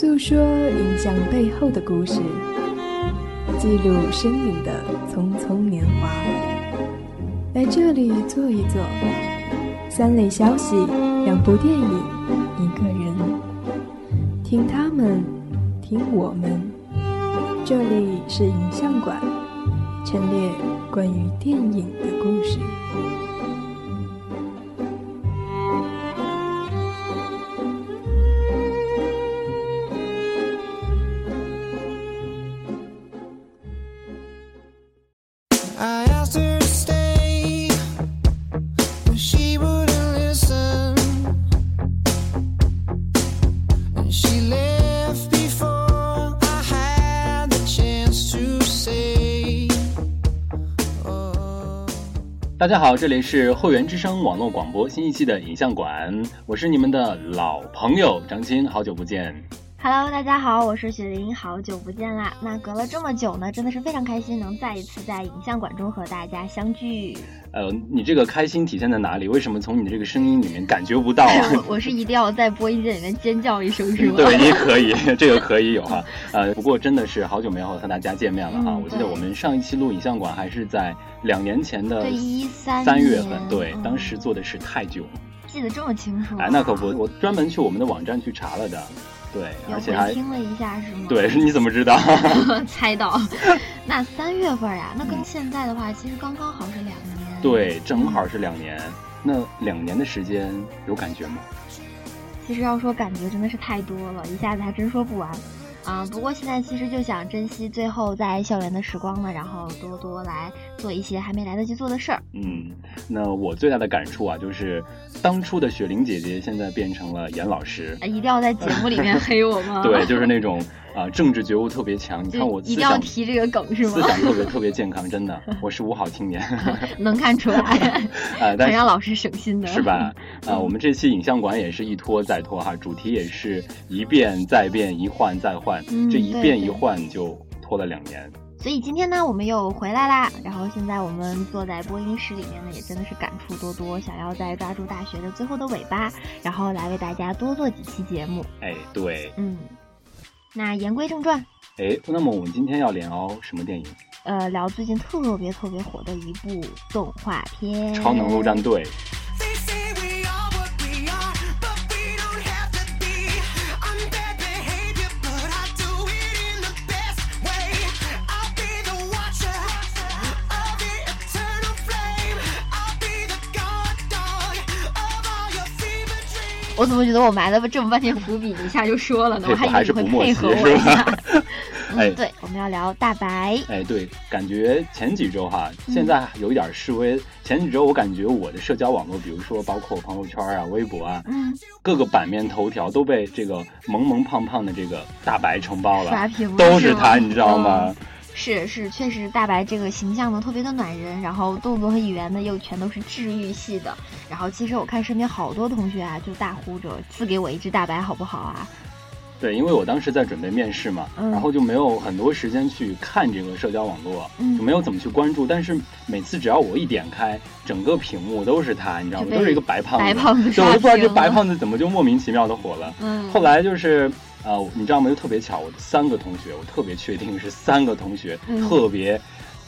诉说影像背后的故事，记录生命的匆匆年华。来这里坐一坐，三类消息，两部电影，一个人，听他们，听我们。这里是影像馆，陈列关于电影的故事。大家好，这里是会员之声网络广播新一期的影像馆，我是你们的老朋友张青，好久不见。Hello，大家好，我是雪玲，好久不见啦！那隔了这么久呢，真的是非常开心，能再一次在影像馆中和大家相聚。呃，你这个开心体现在哪里？为什么从你的这个声音里面感觉不到啊？我是一定要在播音间里面尖叫一声，是吗？对，你可以，这个可以有哈。呃，不过真的是好久没有和大家见面了哈。我记得我们上一期录影像馆还是在两年前的一三三月份，对，当时做的是太久，记得这么清楚。哎，那可不，我专门去我们的网站去查了的。对，而且还听了一下，是吗？对，你怎么知道？猜到。那三月份呀，那跟现在的话，其实刚刚好是两年。对，正好是两年。那两年的时间有感觉吗？其实要说感觉，真的是太多了，一下子还真说不完。啊，不过现在其实就想珍惜最后在校园的时光了，然后多多来做一些还没来得及做的事儿。嗯，那我最大的感触啊，就是当初的雪玲姐姐现在变成了严老师，一定要在节目里面 黑我吗？对，就是那种。啊，政治觉悟特别强。你看我一定要提这个梗是吗？思想特别特别健康，真的，我是五好青年，能看出来。啊，很让老师省心的，是吧？啊，我们这期影像馆也是一拖再拖哈，主题也是一变再变，一换再换，这一变一换就拖了两年。所以今天呢，我们又回来啦。然后现在我们坐在播音室里面呢，也真的是感触多多，想要再抓住大学的最后的尾巴，然后来为大家多做几期节目。哎，对，嗯。那言归正传，哎，那么我们今天要聊什么电影？呃，聊最近特别特别火的一部动画片《超能陆战队》。我怎么觉得我埋了这么半天伏笔，一下就说了呢？我还以为会配合我一下。哎，对，我们要聊大白。哎，对，感觉前几周哈，现在有一点示威。前几周我感觉我的社交网络，比如说包括朋友圈啊、微博啊，嗯，各个版面头条都被这个萌萌胖胖的这个大白承包了，刷屏都是他，你知道吗？是是，确实大白这个形象呢特别的暖人，然后动作和语言呢又全都是治愈系的。然后其实我看身边好多同学啊，就大呼着赐给我一只大白好不好啊？对，因为我当时在准备面试嘛，然后就没有很多时间去看这个社交网络，就没有怎么去关注。但是每次只要我一点开，整个屏幕都是他，你知道吗？都是一个白胖子，白胖子，就我都不知道这白胖子怎么就莫名其妙的火了。嗯，后来就是。呃，你知道吗？就特别巧，我三个同学，我特别确定是三个同学，特别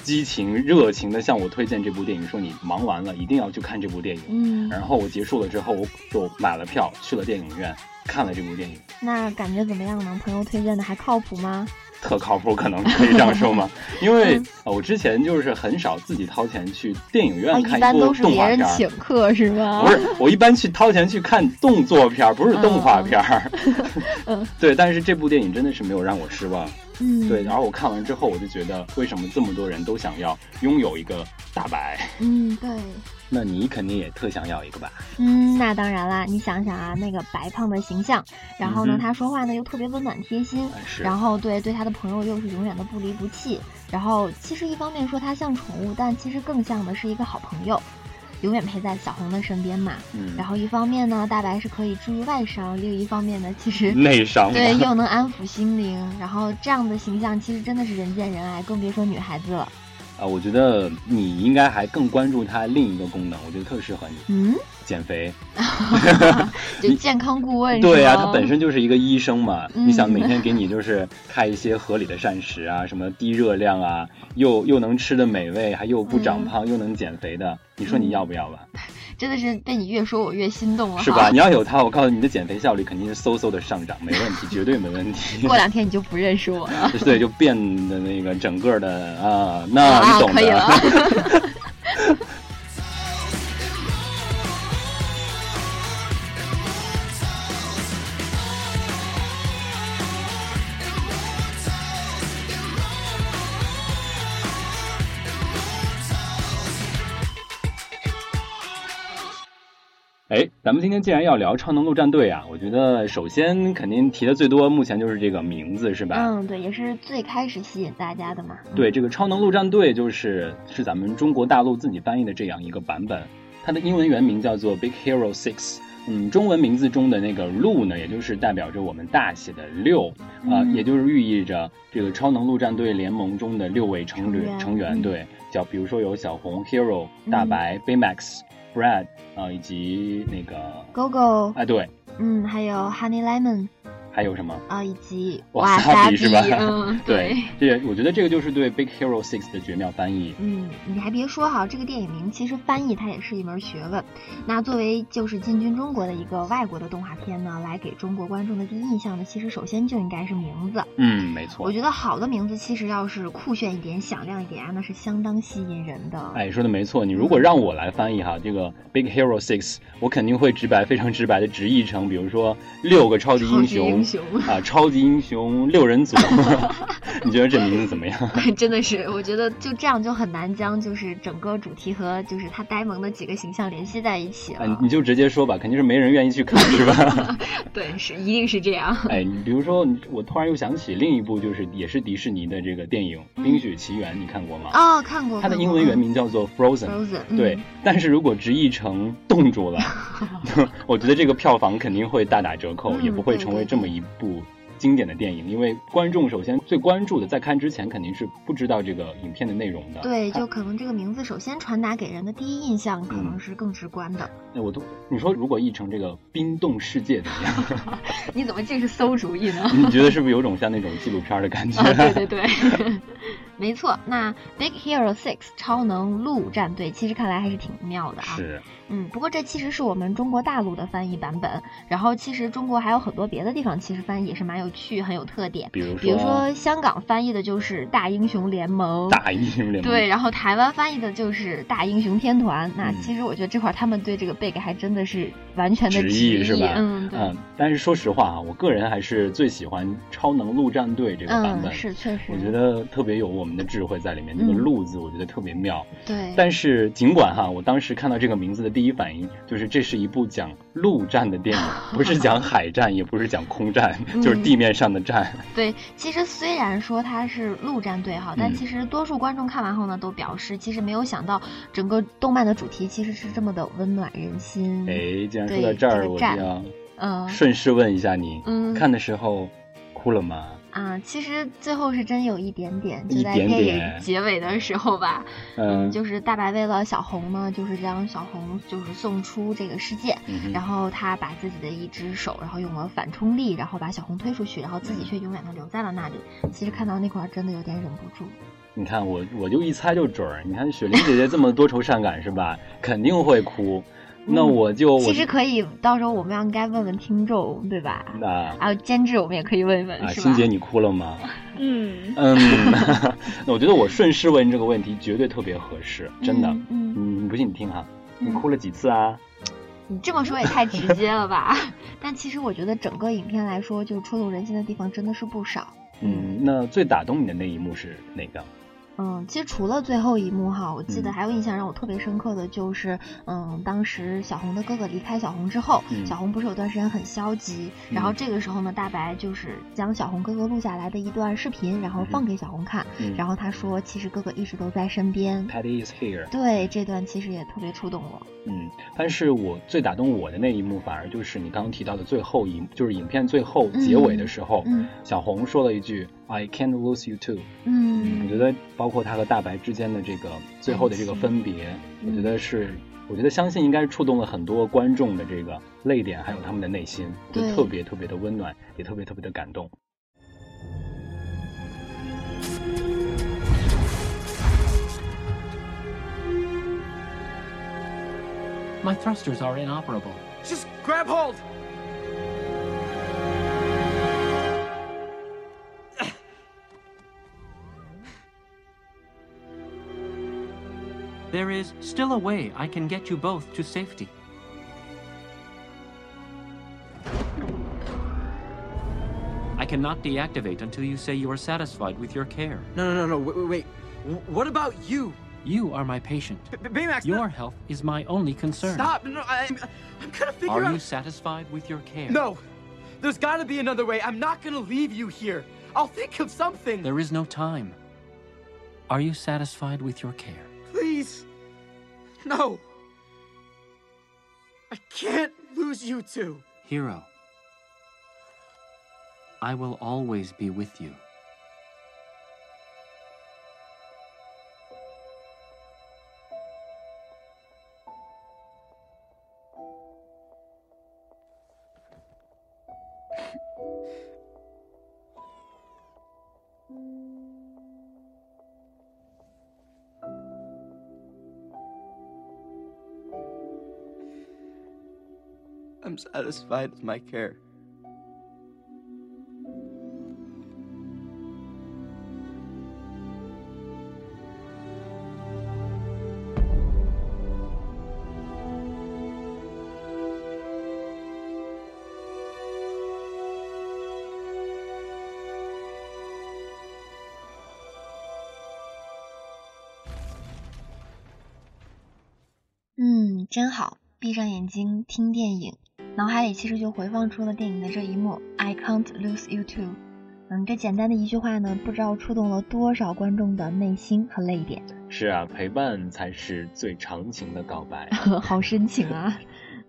激情热情的向我推荐这部电影，说你忙完了一定要去看这部电影。嗯，然后我结束了之后，我就买了票去了电影院看了这部电影。那感觉怎么样呢？朋友推荐的还靠谱吗？特靠谱，可能可以这样说吗？因为我之前就是很少自己掏钱去电影院看一部动画片，请客是吗？不是，我一般去掏钱去看动作片，不是动画片。嗯，对，但是这部电影真的是没有让我失望。嗯，对，然后我看完之后，我就觉得为什么这么多人都想要拥有一个大白？嗯，对。那你肯定也特想要一个吧？嗯，那当然啦。你想想啊，那个白胖的形象，然后呢，他说话呢又特别温暖贴心，然后对对他的朋友又是永远的不离不弃。然后其实一方面说他像宠物，但其实更像的是一个好朋友，永远陪在小红的身边嘛。嗯。然后一方面呢，大白是可以治愈外伤；另一方面呢，其实内伤。对，又能安抚心灵。然后这样的形象其实真的是人见人爱，更别说女孩子了。啊，我觉得你应该还更关注它另一个功能，我觉得特适合你。嗯，减肥 就健康顾问。对呀，他本身就是一个医生嘛。你想每天给你就是开一些合理的膳食啊，什么低热量啊，又又能吃的美味，还又不长胖又能减肥的，你说你要不要吧？真的是被你越说我越心动了，是吧？你要有它，我告诉你，你的减肥效率肯定是嗖嗖的上涨，没问题，绝对没问题。过两天你就不认识我了，对，就变得那个整个的啊，那你懂的。哎，咱们今天既然要聊超能陆战队啊，我觉得首先肯定提的最多，目前就是这个名字，是吧？嗯，对，也是最开始吸引大家的嘛。对，这个超能陆战队就是是咱们中国大陆自己翻译的这样一个版本，它的英文原名叫做 Big Hero Six。嗯，中文名字中的那个陆呢，也就是代表着我们大写的六啊，也就是寓意着这个超能陆战队联盟中的六位成员成员。对，叫比如说有小红 Hero、大白 Baymax。Brad 啊，以及那个 Gogo，哎，对，嗯，还有 Honey Lemon。还有什么啊？以及瓦萨比是吧？嗯，对，这我觉得这个就是对《Big Hero Six》的绝妙翻译。嗯，你还别说哈，这个电影名其实翻译它也是一门学问。那作为就是进军中国的一个外国的动画片呢，来给中国观众的第一印象呢，其实首先就应该是名字。嗯，没错。我觉得好的名字其实要是酷炫一点、响亮一点啊，那是相当吸引人的。哎，说的没错。你如果让我来翻译哈，这个《Big Hero Six》，我肯定会直白、非常直白的直译成，比如说六个超级英雄啊，超。级英雄 六人组，你觉得这名字怎么样？真的是，我觉得就这样就很难将就是整个主题和就是他呆萌的几个形象联系在一起了。你就直接说吧，肯定是没人愿意去看，是吧？对，是一定是这样。哎，你比如说，我突然又想起另一部，就是也是迪士尼的这个电影《冰雪奇缘》，你看过吗？哦，看过。它的英文原名叫做 Frozen。Frozen。对，但是如果直译成冻住了，我觉得这个票房肯定会大打折扣，也不会成为这么一部。经典的电影，因为观众首先最关注的，在看之前肯定是不知道这个影片的内容的。对，就可能这个名字首先传达给人的第一印象，可能是更直观的。哎，我都你说，如果译成这个冰冻世界怎么样？你怎么竟是馊主意呢？你觉得是不是有种像那种纪录片的感觉？对对对。没错，那 Big Hero Six 超能陆战队其实看来还是挺妙的啊。是，嗯，不过这其实是我们中国大陆的翻译版本。然后其实中国还有很多别的地方，其实翻译也是蛮有趣、很有特点。比如说，比如说香港翻译的就是大英雄联盟。大英雄联盟。对，然后台湾翻译的就是大英雄天团。那其实我觉得这块他们对这个 Big 还真的是完全的直译是吧？嗯，对。嗯，但是说实话啊，我个人还是最喜欢超能陆战队这个版本。是，确实。我觉得特别有我们的智慧在里面。这个“陆”字我觉得特别妙，对。但是尽管哈，我当时看到这个名字的第一反应就是这是一部讲陆战的电影，不是讲海战，也不是讲空战，就是地面上的战。对，其实虽然说它是陆战队哈，但其实多数观众看完后呢，都表示其实没有想到整个动漫的主题其实是这么的温暖人心。哎，既然说到这儿，我就要嗯顺势问一下你，看的时候哭了吗？啊，其实最后是真有一点点，就在电影结尾的时候吧，嗯，就是大白为了小红呢，就是将小红就是送出这个世界，然后他把自己的一只手，然后用了反冲力，然后把小红推出去，然后自己却永远的留在了那里。其实看到那块真的有点忍不住。你看我我就一猜就准儿，你看雪玲姐姐这么多愁善感是吧？肯定会哭。那我就其实可以，到时候我们要应该问问听众，对吧？那还有监制，我们也可以问一问，是吧？欣姐，你哭了吗？嗯 嗯，那我觉得我顺势问这个问题绝对特别合适，真的。嗯，你不信你听哈，你哭了几次啊？你这么说也太直接了吧？但其实我觉得整个影片来说，就触动人心的地方真的是不少。嗯，那最打动你的那一幕是哪个？嗯，其实除了最后一幕哈，我记得还有印象让我特别深刻的就是，嗯，当时小红的哥哥离开小红之后，小红不是有段时间很消极，然后这个时候呢，大白就是将小红哥哥录下来的一段视频，然后放给小红看，然后他说，其实哥哥一直都在身边。，Patty is here。对，这段其实也特别触动我。嗯，但是我最打动我的那一幕，反而就是你刚刚提到的最后一，就是影片最后结尾的时候，小红说了一句。I can't lose you too。嗯，我觉得包括他和大白之间的这个最后的这个分别，我觉得是，我觉得相信应该是触动了很多观众的这个泪点，还有他们的内心，就特别特别的温暖，也特别特别的感动。My thrusters are inoperable. Just grab hold! There is still a way I can get you both to safety. I cannot deactivate until you say you are satisfied with your care. No, no, no, no, wait, wait, wait. What about you? You are my patient. B Baymax, Your no. health is my only concern. Stop! No, I, am I'm gonna figure are out... Are you satisfied with your care? No! There's gotta be another way. I'm not gonna leave you here. I'll think of something. There is no time. Are you satisfied with your care? Please. No. I can't lose you two. Hero. I will always be with you. I'm satisfied with my care. Hmm, 真好，闭上眼睛听电影。脑海里其实就回放出了电影的这一幕，I can't lose you too。嗯，这简单的一句话呢，不知道触动了多少观众的内心和泪点。是啊，陪伴才是最长情的告白，好深情啊。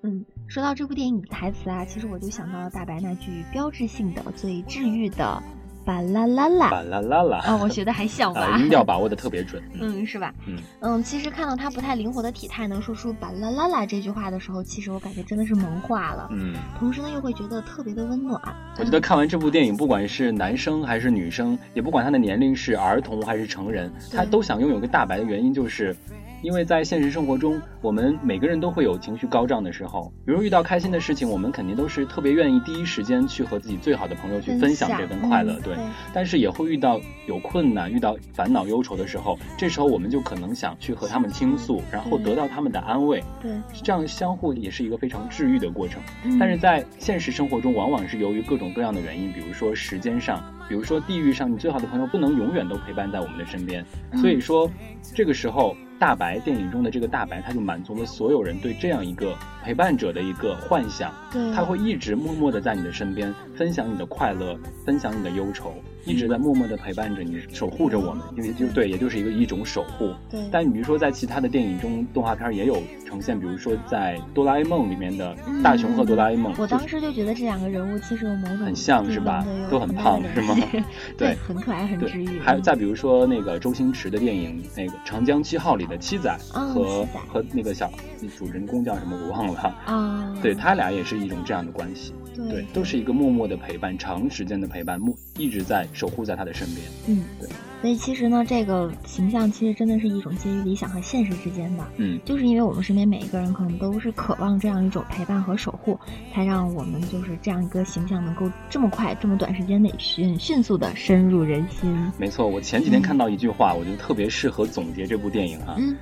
嗯，说到这部电影的台词啊，其实我就想到了大白那句标志性的、最治愈的。巴啦啦啦，巴啦啦啦啊！我学的还像吧？音调把握的特别准。嗯，是吧？嗯嗯，其实看到他不太灵活的体态能说出巴啦啦啦这句话的时候，其实我感觉真的是萌化了。嗯，同时呢，又会觉得特别的温暖。我觉得看完这部电影，不管是男生还是女生，也不管他的年龄是儿童还是成人，他都想拥有个大白的原因就是。因为在现实生活中，我们每个人都会有情绪高涨的时候，比如遇到开心的事情，我们肯定都是特别愿意第一时间去和自己最好的朋友去分享这份快乐，对。但是也会遇到有困难、遇到烦恼忧愁的时候，这时候我们就可能想去和他们倾诉，然后得到他们的安慰，对。这样相互也是一个非常治愈的过程。但是在现实生活中，往往是由于各种各样的原因，比如说时间上，比如说地域上，你最好的朋友不能永远都陪伴在我们的身边，所以说这个时候。大白电影中的这个大白，他就满足了所有人对这样一个陪伴者的一个幻想。他会一直默默的在你的身边，分享你的快乐，分享你的忧愁。一直在默默的陪伴着你，守护着我们，因为就对，也就是一个一种守护。对。但你比如说，在其他的电影中，动画片也有呈现，比如说在《哆啦 A 梦》里面的大雄和哆啦 A 梦。我当时就觉得这两个人物其实有某种很像是吧？都很胖是吗？对，很可爱，很治愈。还有再比如说那个周星驰的电影，那个《长江七号》里的七仔和和那个小主人公叫什么我忘了啊。对他俩也是一种这样的关系。对，都是一个默默的陪伴，长时间的陪伴，默一直在守护在他的身边。嗯，对。所以其实呢，这个形象其实真的是一种介于理想和现实之间的。嗯，就是因为我们身边每一个人可能都是渴望这样一种陪伴和守护，才让我们就是这样一个形象能够这么快、这么短时间内迅迅速的深入人心。没错，我前几天看到一句话，我觉得特别适合总结这部电影哈。嗯，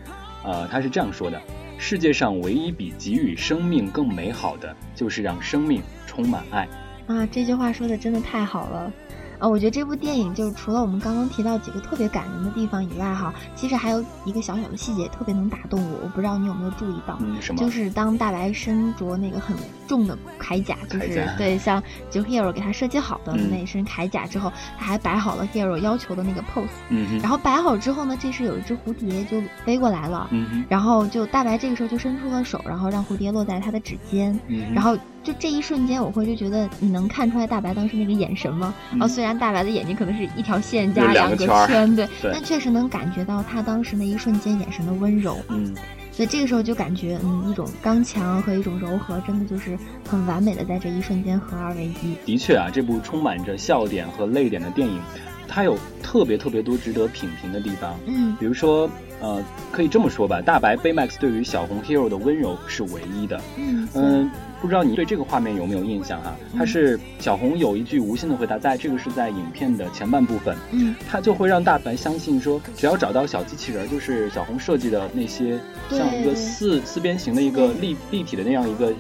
呃，他是这样说的：世界上唯一比给予生命更美好的，就是让生命。充满爱啊！这句话说的真的太好了。啊，我觉得这部电影就是除了我们刚刚提到几个特别感人的地方以外，哈，其实还有一个小小的细节特别能打动我。我不知道你有没有注意到？就是当大白身着那个很重的铠甲，就是对，像就 Hero 给他设计好的那身铠甲之后，他还摆好了 Hero 要求的那个 pose。嗯然后摆好之后呢，这时有一只蝴蝶就飞过来了。嗯然后就大白这个时候就伸出了手，然后让蝴蝶落在他的指尖。嗯。然后就这一瞬间，我会就觉得你能看出来大白当时那个眼神吗？哦，虽然大白的眼睛可能是一条线加两个圈，对，但确实能感觉到他当时那一瞬间眼神的温柔。嗯，所以这个时候就感觉，嗯，一种刚强和一种柔和，真的就是很完美的在这一瞬间合二为一。的确啊，这部充满着笑点和泪点的电影，它有特别特别多值得品评的地方。嗯，比如说。呃，可以这么说吧，大白 Baymax 对于小红 Hero 的温柔是唯一的。嗯嗯，不知道你对这个画面有没有印象哈？他是小红有一句无心的回答，在这个是在影片的前半部分。嗯，他就会让大白相信说，只要找到小机器人，就是小红设计的那些像一个四四边形的一个立立体的那样一个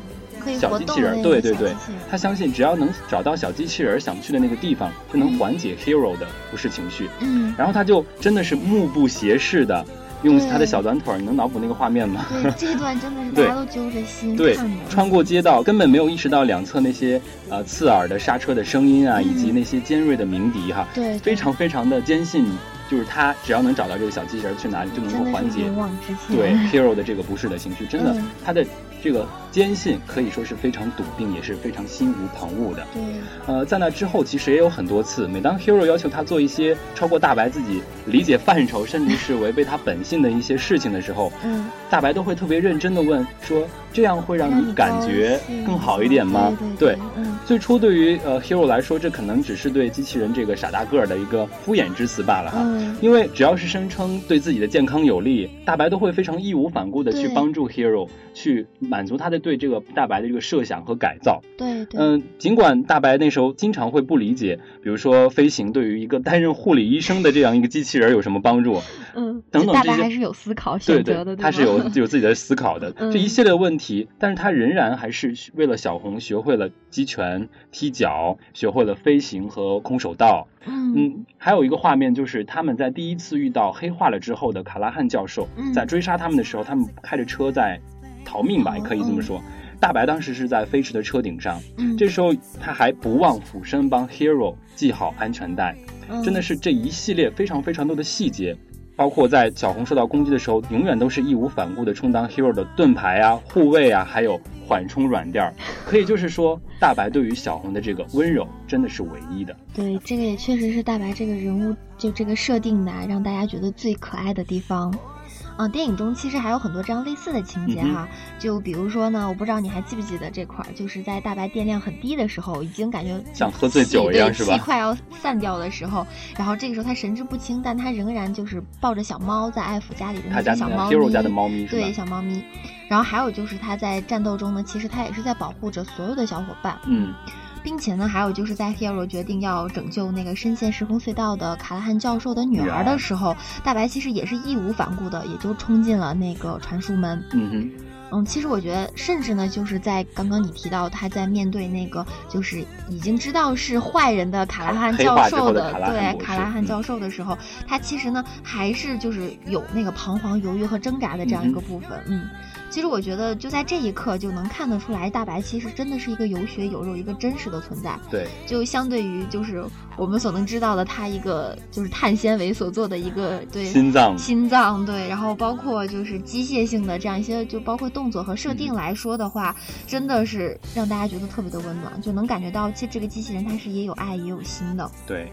小机器人。对对对，他相信只要能找到小机器人想去的那个地方，就能缓解 Hero 的不适情绪。嗯，然后他就真的是目不斜视的。用他的小短腿，你能脑补那个画面吗？对，这段真的是大家都揪着心对，穿过街道，根本没有意识到两侧那些呃刺耳的刹车的声音啊，以及那些尖锐的鸣笛哈。对，非常非常的坚信，就是他只要能找到这个小机器人去哪里，就能够缓解对 Hero 的这个不适的情绪。真的，他的。这个坚信可以说是非常笃定，也是非常心无旁骛的。对，呃，在那之后，其实也有很多次，每当 Hero 要求他做一些超过大白自己理解范畴，甚至是违背他本性的一些事情的时候，嗯，大白都会特别认真的问说：“这样会让你感觉更好一点吗？”对，最初对于呃 Hero 来说，这可能只是对机器人这个傻大个儿的一个敷衍之词罢了哈。因为只要是声称对自己的健康有利，大白都会非常义无反顾的去帮助 Hero 去。满足他的对这个大白的这个设想和改造。对，嗯，尽管大白那时候经常会不理解，比如说飞行对于一个担任护理医生的这样一个机器人有什么帮助，嗯，等等这些。大白还是有思考选择的，他是有有自己的思考的。这一系列问题，但是他仍然还是为了小红学会了击拳、踢脚，学会了飞行和空手道。嗯，还有一个画面就是他们在第一次遇到黑化了之后的卡拉汉教授，在追杀他们的时候，他们开着车在。逃命吧，也可以这么说。大白当时是在飞驰的车顶上，这时候他还不忘俯身帮 Hero 系好安全带，真的是这一系列非常非常多的细节，包括在小红受到攻击的时候，永远都是义无反顾的充当 Hero 的盾牌啊、护卫啊，还有缓冲软垫儿。可以就是说，大白对于小红的这个温柔真的是唯一的。对，这个也确实是大白这个人物就这个设定的，让大家觉得最可爱的地方。嗯，电影中其实还有很多这样类似的情节哈，就比如说呢，我不知道你还记不记得这块儿，就是在大白电量很低的时候，已经感觉像喝醉酒一样是吧？气快要散掉的时候，然后这个时候他神志不清，但他仍然就是抱着小猫在爱抚家里的那些小猫咪，家的猫咪对小猫咪。然后还有就是他在战斗中呢，其实他也是在保护着所有的小伙伴。嗯。并且呢，还有就是在 Hero 决定要拯救那个深陷时空隧道的卡拉汉教授的女儿的时候，大白其实也是义无反顾的，也就冲进了那个传输门。嗯哼，嗯，其实我觉得，甚至呢，就是在刚刚你提到他在面对那个就是已经知道是坏人的卡拉汉教授的对卡拉汉教授的时候，他其实呢还是就是有那个彷徨犹豫和挣扎的这样一个部分。嗯。其实我觉得，就在这一刻就能看得出来，大白其实真的是一个有血有肉、一个真实的存在。对，就相对于就是我们所能知道的，他一个就是碳纤维所做的一个对心脏心脏对，然后包括就是机械性的这样一些，就包括动作和设定来说的话，真的是让大家觉得特别的温暖，就能感觉到其实这个机器人它是也有爱也有心的。对。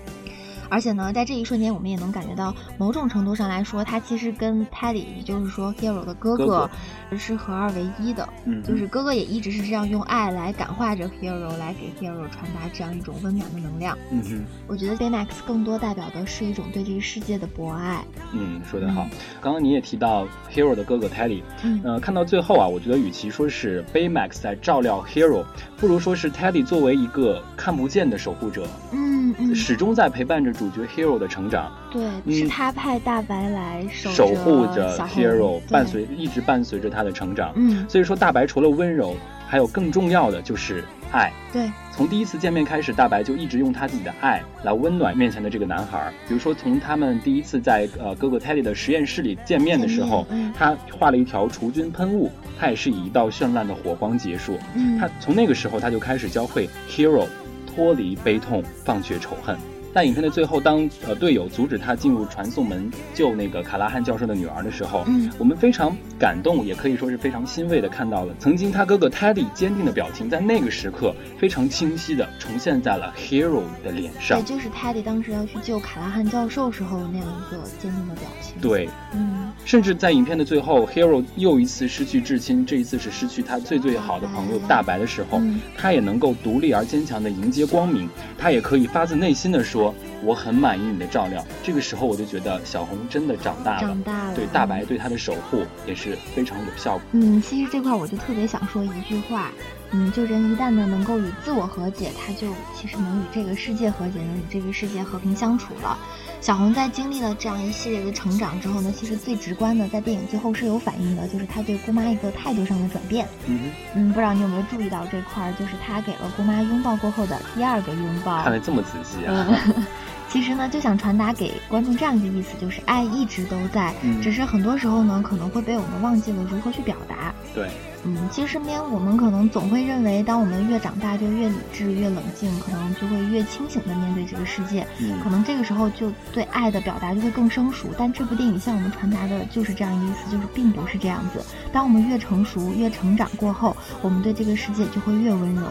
而且呢，在这一瞬间，我们也能感觉到，某种程度上来说，他其实跟 Teddy，也就是说 Hero 的哥哥，是合二为一的。嗯，就是哥哥也一直是这样用爱来感化着 Hero，来给 Hero 传达这样一种温暖的能量。嗯哼，我觉得 Baymax 更多代表的是一种对这个世界的博爱。嗯，说得好。刚刚你也提到 Hero 的哥哥 Teddy，嗯，呃，看到最后啊，我觉得与其说是 Baymax 在照料 Hero，不如说是 Teddy 作为一个看不见的守护者。嗯嗯。始终在陪伴着主角 Hero 的成长，对，是他派大白来守护着 Hero，伴随一直伴随着他的成长。嗯，所以说大白除了温柔，还有更重要的就是爱。对，从第一次见面开始，大白就一直用他自己的爱来温暖面前的这个男孩。比如说，从他们第一次在呃哥哥 Teddy 的实验室里见面的时候，他画了一条除菌喷雾，他也是以一道绚烂的火光结束。嗯，他从那个时候他就开始教会 Hero。脱离悲痛，放却仇恨。在影片的最后，当呃队友阻止他进入传送门救那个卡拉汉教授的女儿的时候，嗯，我们非常感动，也可以说是非常欣慰的看到了曾经他哥哥 Teddy 坚定的表情，在那个时刻非常清晰的重现在了 Hero 的脸上。对，就是 Teddy 当时要去救卡拉汉教授时候那样一个坚定的表情。对，嗯，甚至在影片的最后，Hero 又一次失去至亲，这一次是失去他最最好的朋友大白的时候，他也能够独立而坚强的迎接光明，他也可以发自内心的说。我很满意你的照料。这个时候我就觉得小红真的长大了，长大了。对大白对她的守护也是非常有效果。嗯，其实这块我就特别想说一句话，嗯，就人一旦呢能够与自我和解，他就其实能与这个世界和解，能与这个世界和平相处了。小红在经历了这样一系列的成长之后呢，其实最直观的在电影最后是有反应的，就是她对姑妈一个态度上的转变。嗯嗯，不知道你有没有注意到这块儿，就是她给了姑妈拥抱过后的第二个拥抱。看得这么仔细啊！其实呢，就想传达给观众这样一个意思，就是爱一直都在，只是很多时候呢，可能会被我们忘记了如何去表达。对，嗯，其实身边我们可能总会认为，当我们越长大就越理智、越冷静，可能就会越清醒的面对这个世界。嗯，可能这个时候就对爱的表达就会更生疏。但这部电影向我们传达的就是这样一个意思，就是并不是这样子。当我们越成熟、越成长过后，我们对这个世界就会越温柔。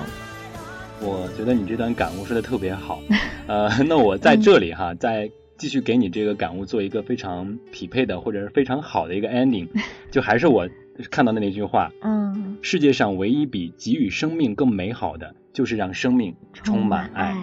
我觉得你这段感悟说的特别好，呃，那我在这里哈，再继续给你这个感悟做一个非常匹配的或者是非常好的一个 ending，就还是我看到的那句话，嗯，世界上唯一比给予生命更美好的，就是让生命充满爱。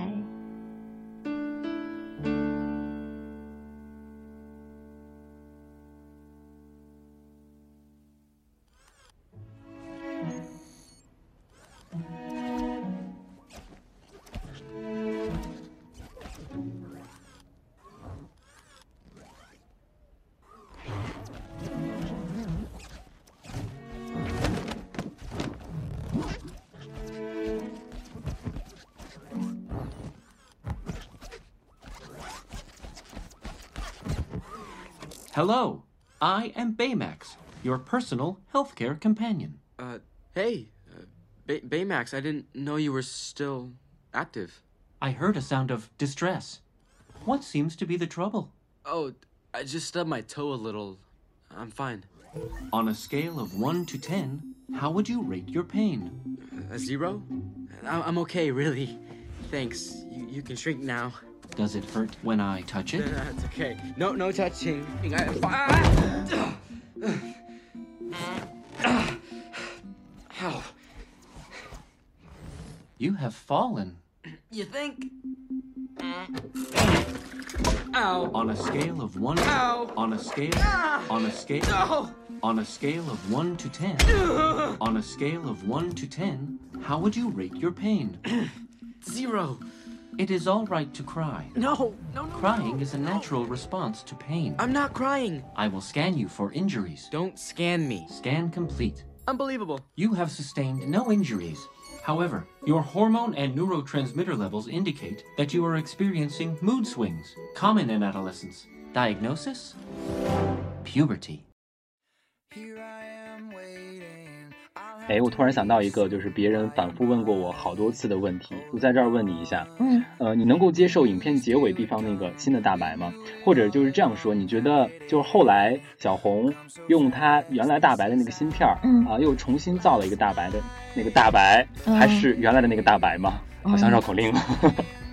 Hello, I am Baymax, your personal healthcare companion. Uh, hey, uh, Bay- Baymax, I didn't know you were still active. I heard a sound of distress. What seems to be the trouble? Oh, I just stubbed my toe a little. I'm fine. On a scale of 1 to 10, how would you rate your pain? A zero? I'm okay, really. Thanks. You, you can shrink now. Does it hurt when I touch it? That's okay. No, no touching. Ow. You have fallen. You think? Ow. On a scale of one. Ow. On a scale. Ah. On a scale. No. On a scale of one to ten. on a scale of one to ten, how would you rate your pain? Zero. It is all right to cry. No, no, no. Crying no, is a natural response to pain. I'm not crying. I will scan you for injuries. Don't scan me. Scan complete. Unbelievable. You have sustained no injuries. However, your hormone and neurotransmitter levels indicate that you are experiencing mood swings, common in adolescence. Diagnosis? Puberty. 哎，我突然想到一个，就是别人反复问过我好多次的问题，我在这儿问你一下。嗯，呃，你能够接受影片结尾地方那个新的大白吗？或者就是这样说，你觉得就是后来小红用她原来大白的那个芯片儿，嗯啊，又重新造了一个大白的那个大白，还是原来的那个大白吗？好像绕口令。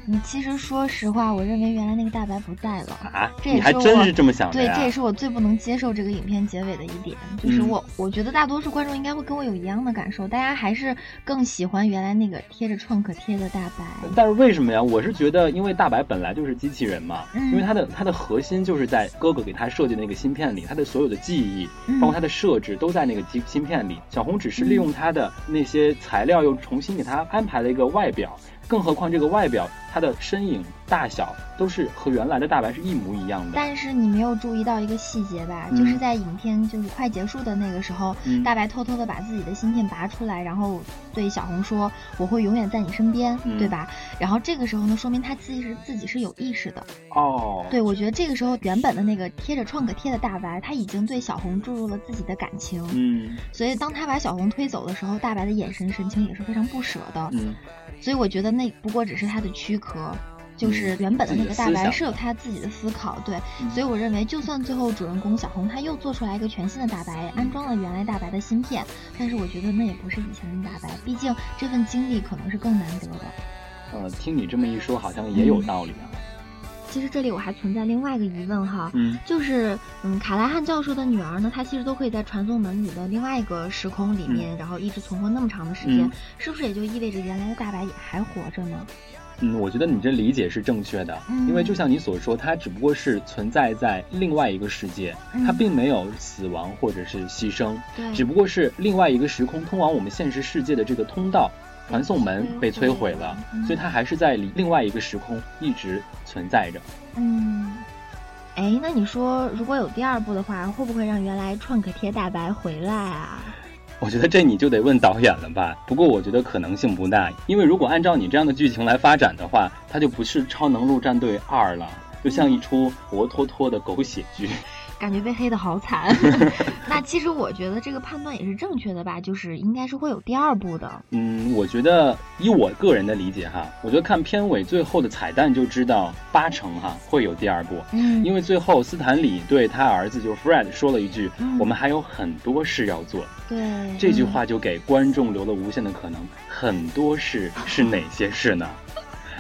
你其实说实话，我认为原来那个大白不在了啊！这也是我真是这么想的对，这也是我最不能接受这个影片结尾的一点，就是我我觉得大多数观众应该会跟我有一样的感受，大家还是更喜欢原来那个贴着创可贴的大白。但是为什么呀？我是觉得，因为大白本来就是机器人嘛，嗯、因为它的它的核心就是在哥哥给他设计的那个芯片里，它的所有的记忆，包括它的设置都在那个芯芯片里。小红只是利用它的那些材料，又重新给他安排了一个外表。更何况这个外表，他的身影大小都是和原来的大白是一模一样的。但是你没有注意到一个细节吧？嗯、就是在影片就是快结束的那个时候，嗯、大白偷偷的把自己的芯片拔出来，然后对小红说：“我会永远在你身边，嗯、对吧？”然后这个时候呢，说明他自己是自己是有意识的。哦，对，我觉得这个时候原本的那个贴着创可贴的大白，他已经对小红注入了自己的感情。嗯，所以当他把小红推走的时候，大白的眼神神情也是非常不舍的。嗯。所以我觉得那不过只是他的躯壳，就是原本的那个大白是有他自己的思考，对，所以我认为，就算最后主人公小红他又做出来一个全新的大白，安装了原来大白的芯片，但是我觉得那也不是以前的大白，毕竟这份经历可能是更难得的。呃，听你这么一说，好像也有道理啊。其实这里我还存在另外一个疑问哈，嗯，就是嗯，卡莱汉教授的女儿呢，她其实都可以在传送门里的另外一个时空里面，然后一直存活那么长的时间，是不是也就意味着原来的大白也还活着呢？嗯，我觉得你这理解是正确的，因为就像你所说，它只不过是存在在另外一个世界，它并没有死亡或者是牺牲，对，只不过是另外一个时空通往我们现实世界的这个通道。传送门被摧毁了，所以它还是在另外一个时空一直存在着。嗯，哎，那你说如果有第二部的话，会不会让原来创可贴大白回来啊？我觉得这你就得问导演了吧。不过我觉得可能性不大，因为如果按照你这样的剧情来发展的话，它就不是《超能陆战队二》了，就像一出活脱脱的狗血剧。感觉被黑的好惨，那其实我觉得这个判断也是正确的吧，就是应该是会有第二部的。嗯，我觉得以我个人的理解哈，我觉得看片尾最后的彩蛋就知道八成哈会有第二部。嗯，因为最后斯坦李对他儿子就是 Fred 说了一句：“我们还有很多事要做。”对，这句话就给观众留了无限的可能。很多事 是哪些事呢？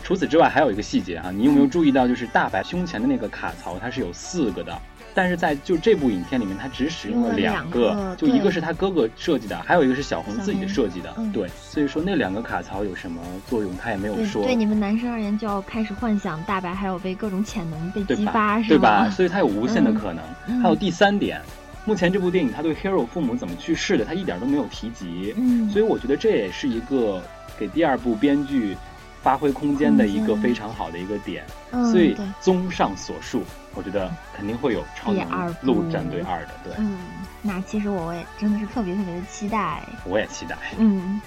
除此之外还有一个细节哈，你有没有注意到，就是大白胸前的那个卡槽它是有四个的。但是在就这部影片里面，他只使用了两个，就一个是他哥哥设计的，还有一个是小红自己设计的。对，所以说那两个卡槽有什么作用，他也没有说。对你们男生而言，就要开始幻想大白还有被各种潜能被激发，是吧？对吧？所以他有无限的可能。还有第三点，目前这部电影他对 Hero 父母怎么去世的，他一点都没有提及。嗯，所以我觉得这也是一个给第二部编剧发挥空间的一个非常好的一个点。所以综上所述。我觉得肯定会有《超能陆战队二》的，对。嗯，那其实我也真的是特别特别的期待。我也期待。嗯。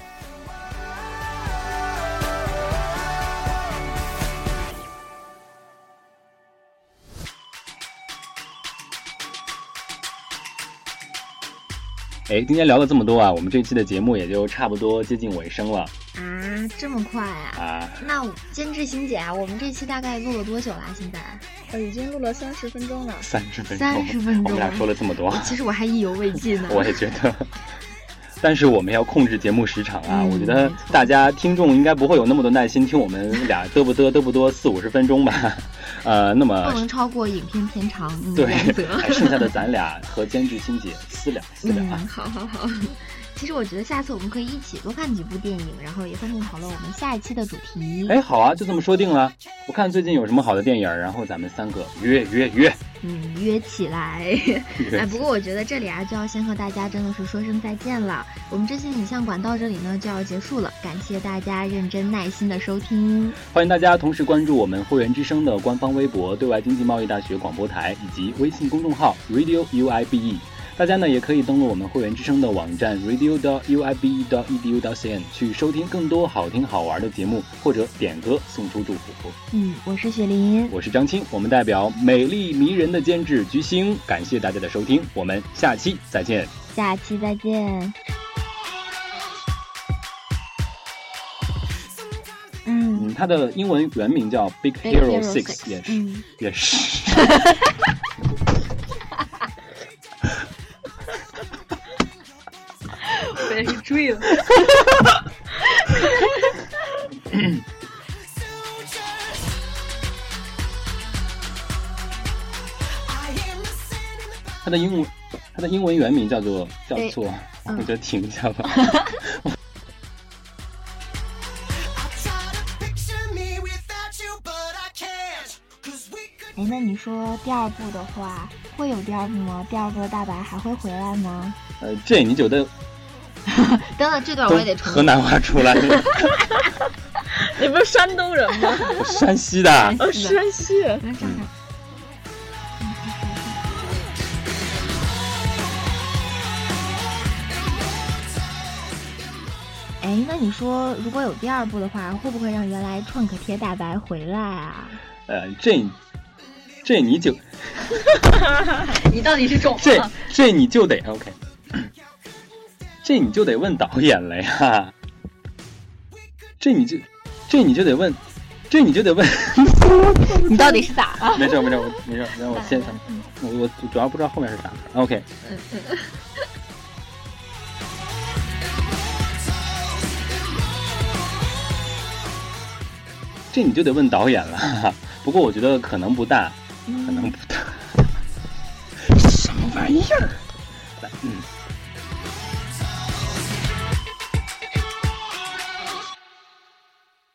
哎，今天聊了这么多啊，我们这期的节目也就差不多接近尾声了。啊，这么快啊！啊，那监制欣姐啊，我们这期大概录了多久了？现在？呃，已经录了三十分钟了。三十分钟。三十分钟。我们俩说了这么多。其实我还意犹未尽呢。我也觉得。但是我们要控制节目时长啊！我觉得大家听众应该不会有那么多耐心听我们俩嘚不嘚嘚不多四五十分钟吧？呃，那么不能超过影片片长对，还剩下的咱俩和监制欣姐私聊私聊啊！好好好。其实我觉得下次我们可以一起多看几部电影，然后也顺便讨论我们下一期的主题。哎，好啊，就这么说定了。我看最近有什么好的电影，然后咱们三个约约约。嗯，约起来。哎，不过我觉得这里啊，就要先和大家真的是说声再见了。我们这些影像馆到这里呢就要结束了，感谢大家认真耐心的收听。欢迎大家同时关注我们会员之声的官方微博、对外经济贸易大学广播台以及微信公众号 Radio UIBE。大家呢也可以登录我们会员之声的网站 radio. dot uibe. dot edu. dot cn 去收听更多好听好玩的节目，或者点歌送出祝福。嗯，我是雪林，我是张青，我们代表美丽迷人的监制菊星，感谢大家的收听，我们下期再见。下期再见。嗯，它的英文原名叫 Big Hero Six，也是，也是。追了。他的英文，他的英文原名叫做叫做，我就停一下吧。哎，那你说第二部的话，会有第二部吗？第二部的大白还会回来吗？呃，这你觉得？等等，这段我也得重。河南话出来。你不是山东人吗？山西的。哦，山西。哎，那你说，如果有第二部的话，会不会让原来创可贴大白回来啊？呃，这，这你就，你到底是种？这这你就得 OK。这你就得问导演了呀，这你就，这你就得问，这你就得问。你到底是咋了？没事没事，我没事，让我先想，我我主要不知道后面是啥。OK。这你就得问导演了，不过我觉得可能不大，可能不大。什么玩意儿？嗯。